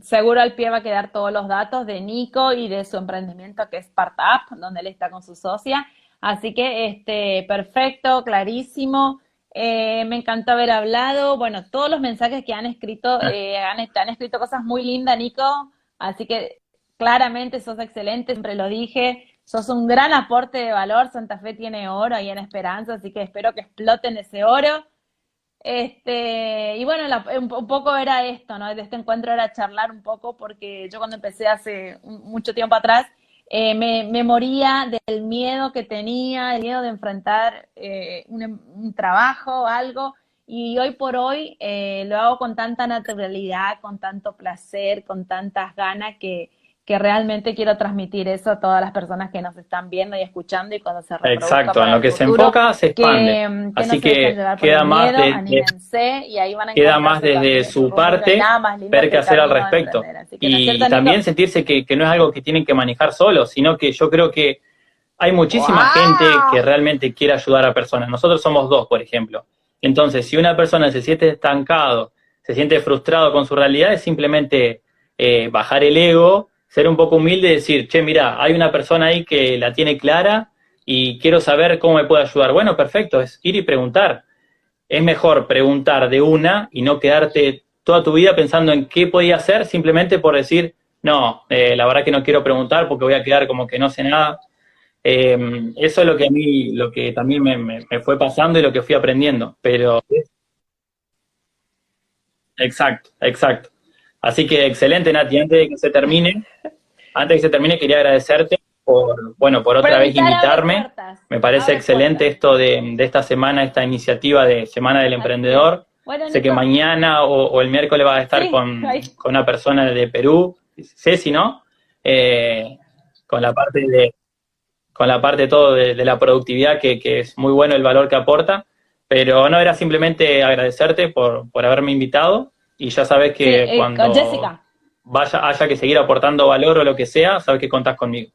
Seguro al pie va a quedar todos los datos de Nico y de su emprendimiento que es Startup, donde él está con su socia. Así que, este, perfecto, clarísimo. Eh, me encantó haber hablado. Bueno, todos los mensajes que han escrito, eh, han, han escrito cosas muy lindas, Nico. Así que claramente sos excelente, siempre lo dije. Sos un gran aporte de valor. Santa Fe tiene oro ahí en Esperanza, así que espero que exploten ese oro. Este, y bueno, la- un, poco era esto, ¿no? Este encuentro era charlar un poco, porque yo cuando empecé hace mucho tiempo atrás, eh, me, moría del miedo que tenía, el miedo de enfrentar eh, un, un trabajo, algo, y hoy por hoy eh, lo hago con tanta naturalidad, con tanto placer, con tantas ganas que, que realmente quiero transmitir eso a todas las personas que nos están viendo y escuchando y cuando se reproduzca Exacto, en lo que se enfoca se expande. que, que Así no que queda más miedo, de- y ahí van a Queda más desde su parte ver qué hacer al respecto. emprender. Así que, ¿no es Y también sentirse que, que no es algo que tienen que manejar solos, sino que yo creo que hay muchísima ¡Wow! gente que realmente quiere ayudar a personas. Nosotros somos dos, por ejemplo. Entonces, si una persona se siente estancado, se siente frustrado con su realidad, es simplemente eh, bajar el ego, ser un poco humilde y decir, che, mira, hay una persona ahí que la tiene clara y quiero saber cómo me puede ayudar. Bueno, perfecto, es ir y preguntar. Es mejor preguntar de una y no quedarte toda tu vida pensando en qué podía hacer simplemente por decir, no, eh, la verdad que no quiero preguntar porque voy a quedar como que no sé nada. Eh, eso es lo que a mí, lo que también me, me- me fue pasando y lo que fui aprendiendo. Pero, exacto, exacto. Así que excelente, Nati. Antes de que se termine, antes de que se termine, quería agradecerte por, bueno, por otra Por vez invitarme. Me parece excelente puertas. esto de, de esta semana, esta iniciativa de Semana del. Emprendedor. Bueno, Sé que mañana o, o el miércoles vas a estar Sí, con, con una persona de Perú, Ceci, ¿no? Eh, con la parte de con la parte todo de, de la productividad, que, que es muy bueno el valor que aporta. Pero no era simplemente agradecerte por, por haberme invitado y ya sabes sí, que eh, cuando Jessica. vaya, haya que seguir aportando valor o lo que sea, sabes que contás conmigo.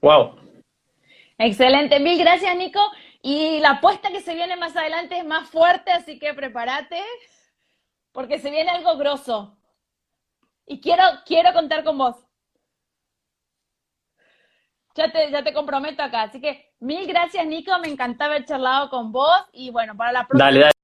Wow. Excelente, mil gracias, Nico. Y la apuesta que se viene más adelante es más fuerte, así que prepárate, porque se viene algo grosso. Y quiero, quiero contar con vos. Ya te, ya te comprometo acá. Así que mil gracias, Nico. Me encantaba haber charlado con vos. Y bueno, para la próxima. Dale, dale.